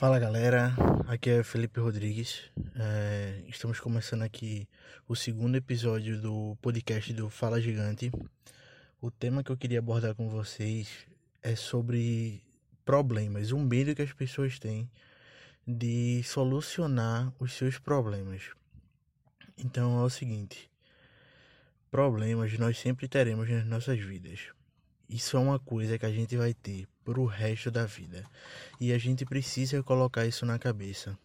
Fala galera, aqui é Felipe Rodrigues. É, estamos começando aqui o segundo episódio do podcast do Fala Gigante. O tema que eu queria abordar com vocês é sobre problemas, o medo que as pessoas têm de solucionar os seus problemas. Então é o seguinte: problemas nós sempre teremos nas nossas vidas. Isso é uma coisa que a gente vai ter pro resto da vida. E a gente precisa colocar isso na cabeça.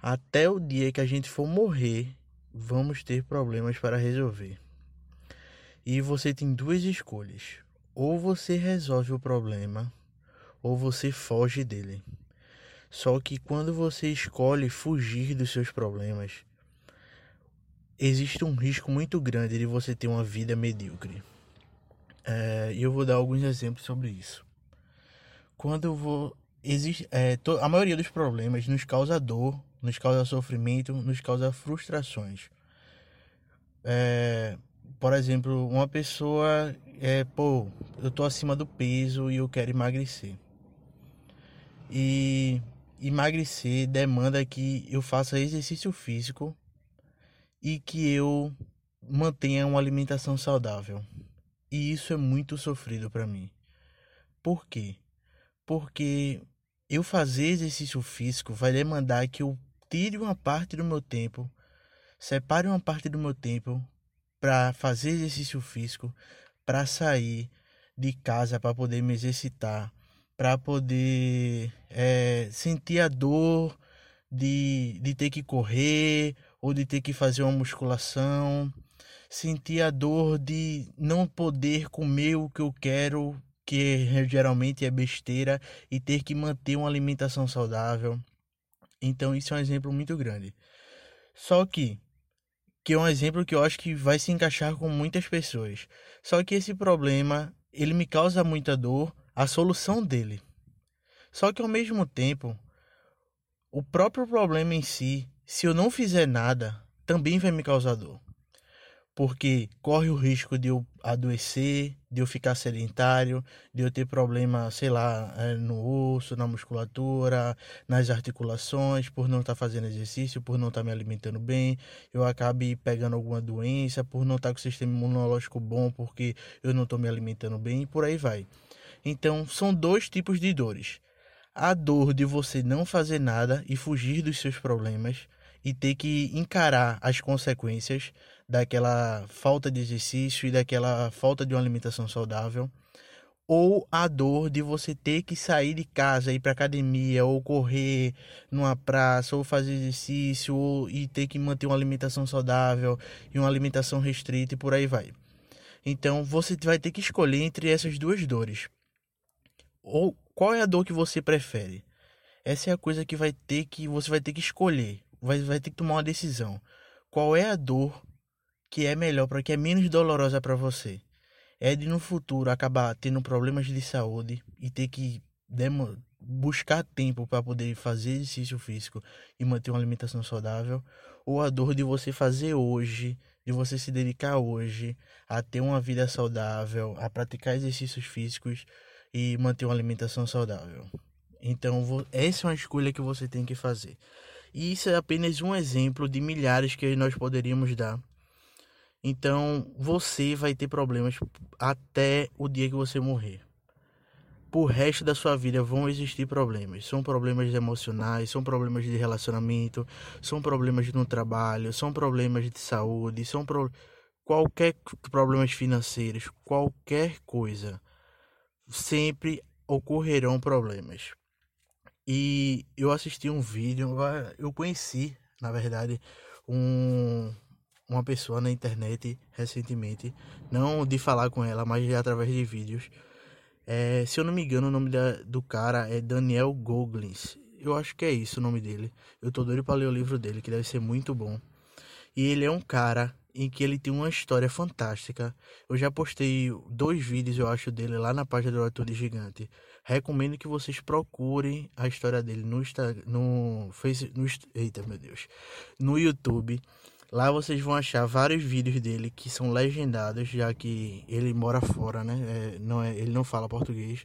Até o dia que a gente for morrer, vamos ter problemas para resolver. E você tem duas escolhas: ou você resolve o problema, ou você foge dele. Só que quando você escolhe fugir dos seus problemas, existe um risco muito grande de você ter uma vida medíocre. É, e eu vou dar alguns exemplos sobre isso. Quando eu vou. Existe, é, to, a maioria dos problemas nos causa dor, nos causa sofrimento, nos causa frustrações. É, por exemplo, uma pessoa é, pô, eu tô acima do peso e eu quero emagrecer. E emagrecer demanda que eu faça exercício físico e que eu mantenha uma alimentação saudável. E isso é muito sofrido para mim. Por quê? Porque eu fazer exercício físico vai demandar que eu tire uma parte do meu tempo, separe uma parte do meu tempo para fazer exercício físico, para sair de casa para poder me exercitar, para poder é, sentir a dor de, de ter que correr ou de ter que fazer uma musculação, sentir a dor de não poder comer o que eu quero, que geralmente é besteira, e ter que manter uma alimentação saudável. Então isso é um exemplo muito grande. Só que que é um exemplo que eu acho que vai se encaixar com muitas pessoas. Só que esse problema, ele me causa muita dor, a solução dele. Só que ao mesmo tempo, o próprio problema em si, se eu não fizer nada, também vai me causar dor. Porque corre o risco de eu adoecer, de eu ficar sedentário, de eu ter problema, sei lá, é, no osso, na musculatura, nas articulações, por não estar tá fazendo exercício, por não estar tá me alimentando bem, eu acabe pegando alguma doença, por não estar tá com o sistema imunológico bom, porque eu não estou me alimentando bem, e por aí vai. Então, são dois tipos de dores. A dor de você não fazer nada e fugir dos seus problemas e ter que encarar as consequências daquela falta de exercício e daquela falta de uma alimentação saudável, ou a dor de você ter que sair de casa, ir para academia, ou correr numa praça, ou fazer exercício, ou, e ter que manter uma alimentação saudável e uma alimentação restrita e por aí vai. Então você vai ter que escolher entre essas duas dores. Ou qual é a dor que você prefere? Essa é a coisa que vai ter que você vai ter que escolher, vai, vai ter que tomar uma decisão. Qual é a dor que é melhor para que é menos dolorosa para você? É de no futuro acabar tendo problemas de saúde e ter que buscar tempo para poder fazer exercício físico e manter uma alimentação saudável, ou a dor de você fazer hoje, de você se dedicar hoje a ter uma vida saudável, a praticar exercícios físicos e manter uma alimentação saudável. Então, essa é uma escolha que você tem que fazer. E isso é apenas um exemplo de milhares que nós poderíamos dar. Então, você vai ter problemas até o dia que você morrer. Por resto da sua vida vão existir problemas. São problemas emocionais, são problemas de relacionamento, são problemas no trabalho, são problemas de saúde, são pro... qualquer problemas financeiros, qualquer coisa sempre ocorrerão problemas. E eu assisti um vídeo, eu conheci, na verdade, um, uma pessoa na internet recentemente, não de falar com ela, mas através de vídeos. É, se eu não me engano, o nome da, do cara é Daniel Goggins. Eu acho que é isso o nome dele. Eu tô doido para ler o livro dele, que deve ser muito bom. E ele é um cara em que ele tem uma história fantástica. Eu já postei dois vídeos, eu acho, dele lá na página do Atitude Gigante. Recomendo que vocês procurem a história dele no Instagram, no no, eita meu Deus, no YouTube. Lá vocês vão achar vários vídeos dele que são legendados, já que ele mora fora, né? É, não é, ele não fala português,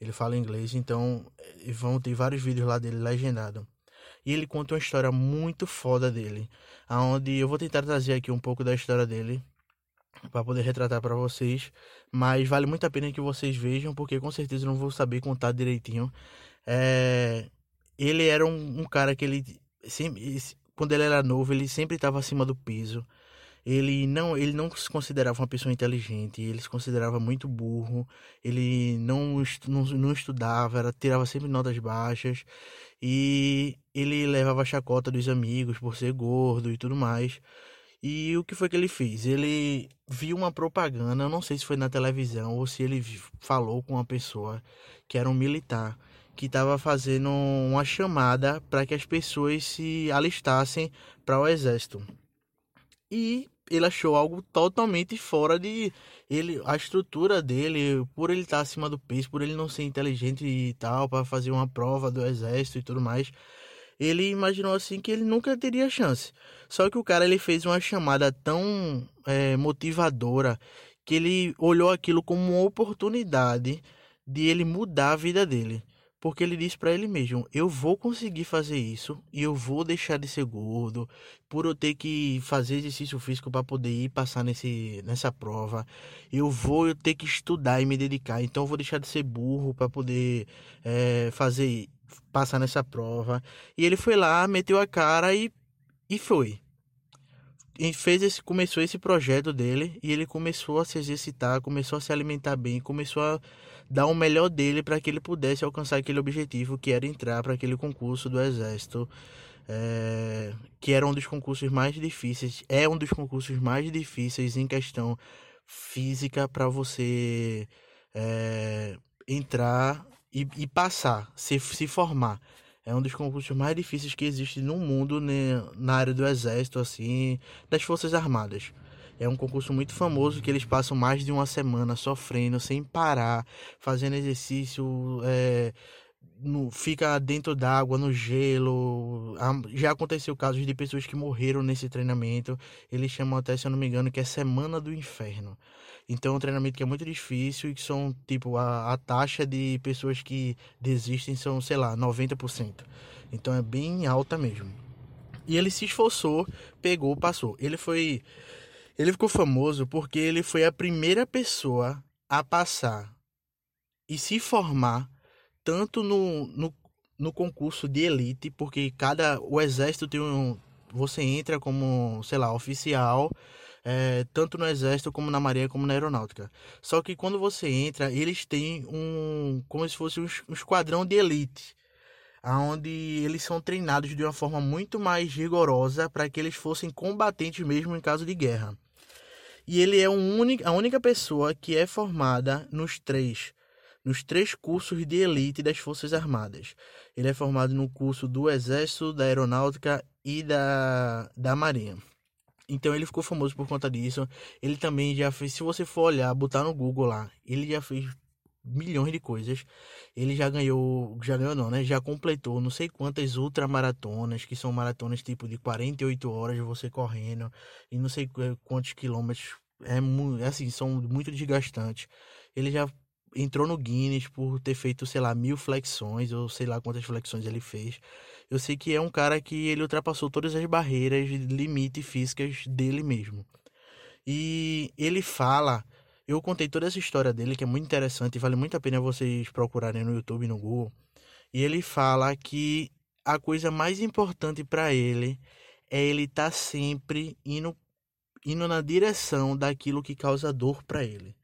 ele fala inglês, então vão ter vários vídeos lá dele legendado. E ele conta uma história muito foda dele, aonde eu vou tentar trazer aqui um pouco da história dele para poder retratar para vocês, mas vale muito a pena que vocês vejam, porque com certeza eu não vou saber contar direitinho. É... Ele era um, um cara que ele sempre, quando ele era novo, ele sempre estava acima do peso. Ele não, ele não se considerava uma pessoa inteligente, ele se considerava muito burro, ele não, não, não estudava, era, tirava sempre notas baixas e ele levava a chacota dos amigos por ser gordo e tudo mais. E o que foi que ele fez? Ele viu uma propaganda, não sei se foi na televisão ou se ele falou com uma pessoa que era um militar que estava fazendo uma chamada para que as pessoas se alistassem para o exército. E ele achou algo totalmente fora de ele a estrutura dele por ele estar acima do peso por ele não ser inteligente e tal para fazer uma prova do exército e tudo mais ele imaginou assim que ele nunca teria chance só que o cara ele fez uma chamada tão é, motivadora que ele olhou aquilo como uma oportunidade de ele mudar a vida dele porque ele disse para ele mesmo: eu vou conseguir fazer isso e eu vou deixar de ser gordo por eu ter que fazer exercício físico para poder ir passar nesse, nessa prova. Eu vou ter que estudar e me dedicar, então eu vou deixar de ser burro para poder é, fazer passar nessa prova. E ele foi lá, meteu a cara e, e foi. Fez esse, começou esse projeto dele e ele começou a se exercitar, começou a se alimentar bem, começou a dar o melhor dele para que ele pudesse alcançar aquele objetivo que era entrar para aquele concurso do exército, é, que era um dos concursos mais difíceis, é um dos concursos mais difíceis em questão física para você é, entrar e, e, passar, se, se formar. É um dos concursos mais difíceis que existe no mundo né, na área do exército, assim, das forças armadas. É um concurso muito famoso que eles passam mais de uma semana sofrendo, sem parar, fazendo exercício, é, no, fica dentro d'água, no gelo. Já aconteceu casos de pessoas que morreram nesse treinamento. Eles chamam até, se eu não me engano, que é Semana do Inferno. Então é um treinamento que é muito difícil e que são, tipo, a, a taxa de pessoas que desistem são, sei lá, 90%. Então é bem alta mesmo. E ele se esforçou, pegou, passou. Ele foi ele ficou famoso porque ele foi a primeira pessoa a passar e se formar tanto no, no, no concurso de elite, porque cada o exército tem um você entra como, sei lá, oficial, é, tanto no exército como na marinha como na aeronáutica. Só que quando você entra, eles têm um como se fosse um, um esquadrão de elite, aonde eles são treinados de uma forma muito mais rigorosa para que eles fossem combatentes mesmo em caso de guerra. E ele é um único, a única pessoa que é formada nos três, nos três cursos de elite das Forças Armadas. Ele é formado no curso do Exército, da Aeronáutica e da, da Marinha. Então ele ficou famoso por conta disso. Ele também já fez, se você for olhar, botar no Google lá, ele já fez milhões de coisas. Ele já ganhou, já ganhou não, né? Já completou não sei quantas ultramaratonas, que são maratonas tipo de 48 horas você correndo e não sei quantos quilômetros. É, assim, são muito desgastantes. Ele já entrou no Guinness por ter feito, sei lá, mil flexões, ou sei lá quantas flexões ele fez. Eu sei que é um cara que ele ultrapassou todas as barreiras limite físicas dele mesmo. E ele fala eu contei toda essa história dele, que é muito interessante vale muito a pena vocês procurarem no YouTube no Google. E ele fala que a coisa mais importante para ele é ele estar tá sempre indo, indo na direção daquilo que causa dor para ele.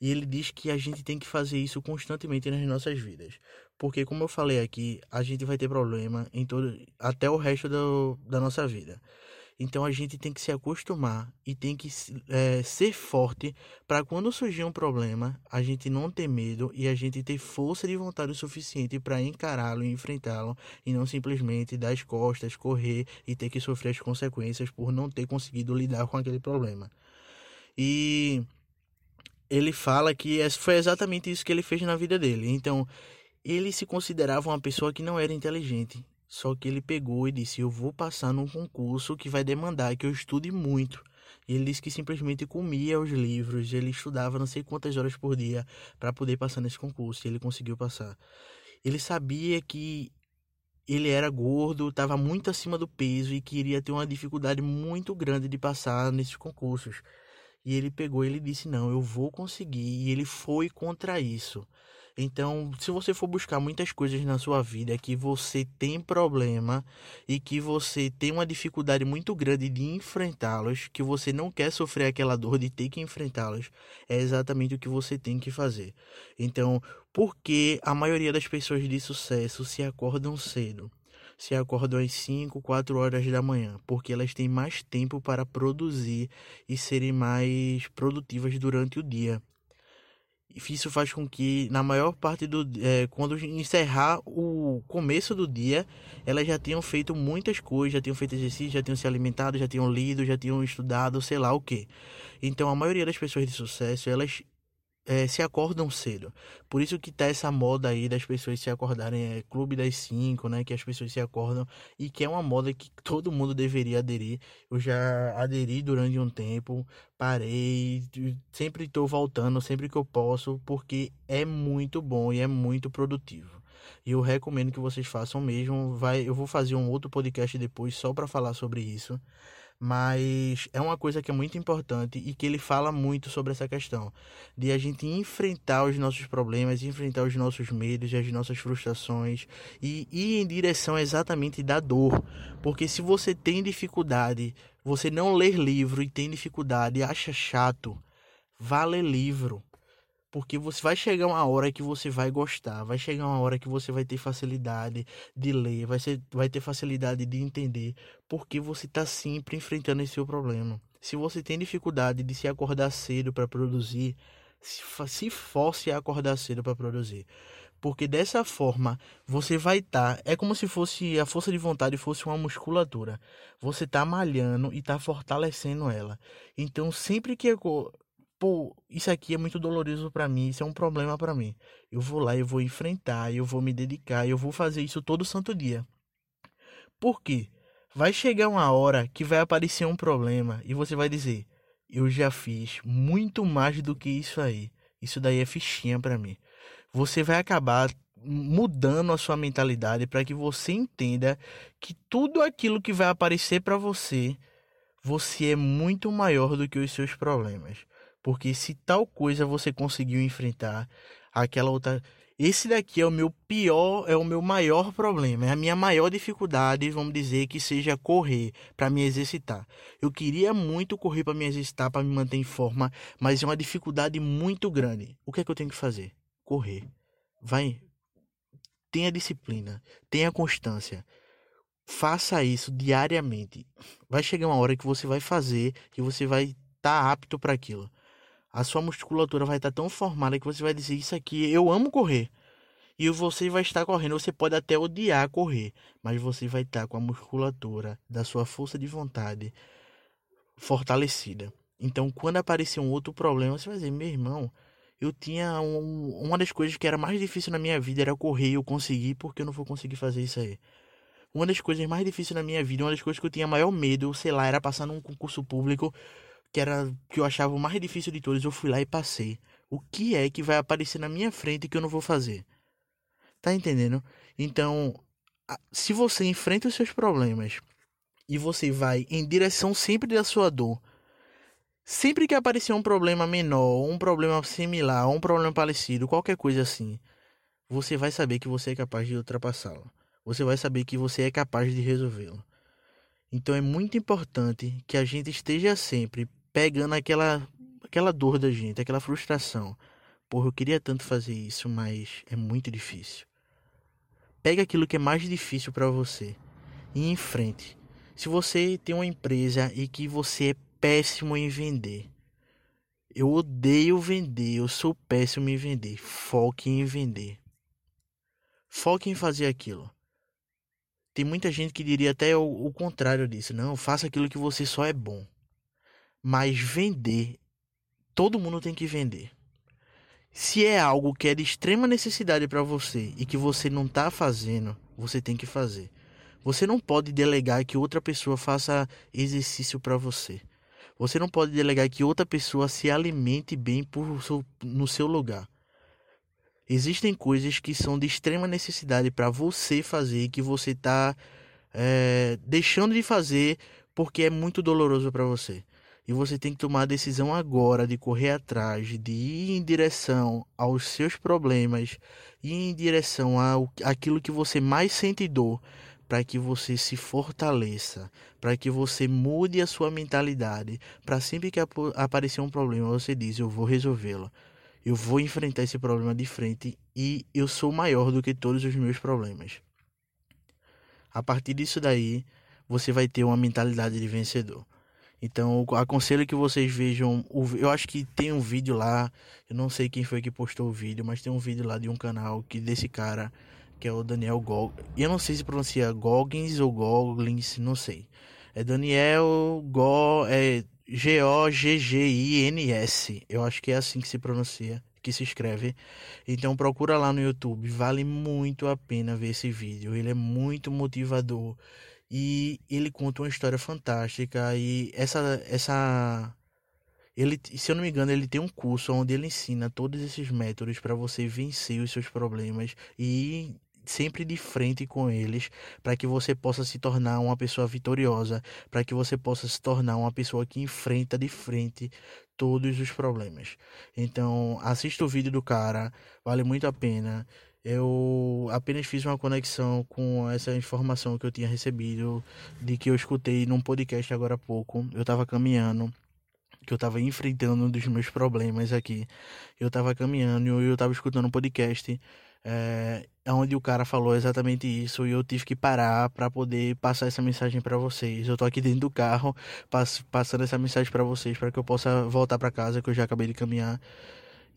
E ele diz que a gente tem que fazer isso constantemente nas nossas vidas. Porque, como eu falei aqui, a gente vai ter problema em todo, até o resto do, da nossa vida. Então a gente tem que se acostumar e tem que é, ser forte para quando surgir um problema, a gente não ter medo e a gente ter força de vontade o suficiente para encará-lo e enfrentá-lo e não simplesmente dar as costas, correr e ter que sofrer as consequências por não ter conseguido lidar com aquele problema. E ele fala que foi exatamente isso que ele fez na vida dele. Então, ele se considerava uma pessoa que não era inteligente. Só que ele pegou e disse: Eu vou passar num concurso que vai demandar que eu estude muito. E ele disse que simplesmente comia os livros, ele estudava não sei quantas horas por dia para poder passar nesse concurso, e ele conseguiu passar. Ele sabia que ele era gordo, estava muito acima do peso e queria ter uma dificuldade muito grande de passar nesses concursos. E ele pegou, ele disse: "Não, eu vou conseguir". E ele foi contra isso. Então, se você for buscar muitas coisas na sua vida que você tem problema e que você tem uma dificuldade muito grande de enfrentá-los, que você não quer sofrer aquela dor de ter que enfrentá-los, é exatamente o que você tem que fazer. Então, por que a maioria das pessoas de sucesso se acordam cedo? Se acordam às 5, 4 horas da manhã, porque elas têm mais tempo para produzir e serem mais produtivas durante o dia. Isso faz com que, na maior parte do. É, quando encerrar o começo do dia, elas já tenham feito muitas coisas, já tenham feito exercício, já tenham se alimentado, já tenham lido, já tenham estudado, sei lá o que. Então, a maioria das pessoas de sucesso, elas é, se acordam cedo. Por isso que tá essa moda aí das pessoas se acordarem, é Clube das 5, né? Que as pessoas se acordam e que é uma moda que todo mundo deveria aderir. Eu já aderi durante um tempo, parei, sempre estou voltando, sempre que eu posso, porque é muito bom e é muito produtivo. E eu recomendo que vocês façam mesmo. Vai, eu vou fazer um outro podcast depois só para falar sobre isso mas é uma coisa que é muito importante e que ele fala muito sobre essa questão de a gente enfrentar os nossos problemas, enfrentar os nossos medos e as nossas frustrações e ir em direção exatamente da dor, porque se você tem dificuldade, você não ler livro e tem dificuldade, acha chato, vá ler livro. Porque você vai chegar uma hora que você vai gostar, vai chegar uma hora que você vai ter facilidade de ler, vai, ser, vai ter facilidade de entender, porque você está sempre enfrentando esse seu problema. Se você tem dificuldade de se acordar cedo para produzir, se, se force a acordar cedo para produzir. Porque dessa forma você vai estar. Tá, é como se fosse a força de vontade fosse uma musculatura. Você está malhando e está fortalecendo ela. Então, sempre que pô, isso aqui é muito doloroso para mim, isso é um problema para mim. Eu vou lá, eu vou enfrentar, eu vou me dedicar, eu vou fazer isso todo santo dia. Por quê? Vai chegar uma hora que vai aparecer um problema e você vai dizer: "Eu já fiz muito mais do que isso aí. Isso daí é fichinha para mim". Você vai acabar mudando a sua mentalidade para que você entenda que tudo aquilo que vai aparecer para você, você é muito maior do que os seus problemas. Porque se tal coisa você conseguiu enfrentar, aquela outra. Esse daqui é o meu pior, é o meu maior problema, é a minha maior dificuldade, vamos dizer, que seja correr para me exercitar. Eu queria muito correr para me exercitar, para me manter em forma, mas é uma dificuldade muito grande. O que é que eu tenho que fazer? Correr. Vai. Tenha disciplina, tenha constância. Faça isso diariamente. Vai chegar uma hora que você vai fazer e você vai estar tá apto para aquilo a sua musculatura vai estar tão formada que você vai dizer isso aqui, eu amo correr. E você vai estar correndo, você pode até odiar correr, mas você vai estar com a musculatura da sua força de vontade fortalecida. Então, quando aparecer um outro problema, você vai dizer, meu irmão, eu tinha um, uma das coisas que era mais difícil na minha vida era correr e eu consegui, porque eu não vou conseguir fazer isso aí. Uma das coisas mais difíceis na minha vida, uma das coisas que eu tinha maior medo, sei lá, era passar num concurso público que era que eu achava o mais difícil de todos, eu fui lá e passei. O que é que vai aparecer na minha frente que eu não vou fazer? Tá entendendo? Então, se você enfrenta os seus problemas e você vai em direção sempre da sua dor, sempre que aparecer um problema menor, um problema similar, um problema parecido, qualquer coisa assim, você vai saber que você é capaz de ultrapassá-lo. Você vai saber que você é capaz de resolvê-lo. Então é muito importante que a gente esteja sempre pegando aquela aquela dor da gente, aquela frustração. Porra, eu queria tanto fazer isso, mas é muito difícil. Pega aquilo que é mais difícil para você e enfrente. Se você tem uma empresa e que você é péssimo em vender, eu odeio vender, eu sou péssimo em vender. Foque em vender. Foque em fazer aquilo. Tem muita gente que diria até o, o contrário disso. Não, faça aquilo que você só é bom. Mas vender, todo mundo tem que vender. Se é algo que é de extrema necessidade para você e que você não está fazendo, você tem que fazer. Você não pode delegar que outra pessoa faça exercício para você. Você não pode delegar que outra pessoa se alimente bem por, no seu lugar. Existem coisas que são de extrema necessidade para você fazer que você está é, deixando de fazer porque é muito doloroso para você. E você tem que tomar a decisão agora de correr atrás, de ir em direção aos seus problemas, ir em direção ao aquilo que você mais sente dor, para que você se fortaleça, para que você mude a sua mentalidade, para sempre que ap aparecer um problema, você diz: eu vou resolvê-lo. Eu vou enfrentar esse problema de frente e eu sou maior do que todos os meus problemas. A partir disso daí, você vai ter uma mentalidade de vencedor. Então, eu aconselho que vocês vejam. O, eu acho que tem um vídeo lá. Eu não sei quem foi que postou o vídeo, mas tem um vídeo lá de um canal que desse cara, que é o Daniel Gog. Eu não sei se pronuncia Goggins ou Goggins, não sei. É Daniel Go, é G-O-G-G-I-N-S. Eu acho que é assim que se pronuncia, que se escreve. Então procura lá no YouTube. Vale muito a pena ver esse vídeo. Ele é muito motivador e ele conta uma história fantástica e essa essa ele, se eu não me engano, ele tem um curso onde ele ensina todos esses métodos para você vencer os seus problemas e sempre de frente com eles, para que você possa se tornar uma pessoa vitoriosa, para que você possa se tornar uma pessoa que enfrenta de frente todos os problemas. Então, assista o vídeo do cara, vale muito a pena. Eu apenas fiz uma conexão com essa informação que eu tinha recebido, de que eu escutei num podcast agora há pouco. Eu estava caminhando, que eu estava enfrentando um dos meus problemas aqui. Eu estava caminhando e eu estava escutando um podcast é, onde o cara falou exatamente isso e eu tive que parar para poder passar essa mensagem para vocês. Eu tô aqui dentro do carro pass passando essa mensagem para vocês para que eu possa voltar para casa que eu já acabei de caminhar.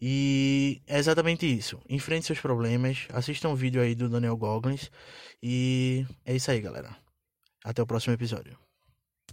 E é exatamente isso. Enfrente seus problemas, assista um vídeo aí do Daniel Goggins e é isso aí, galera. Até o próximo episódio.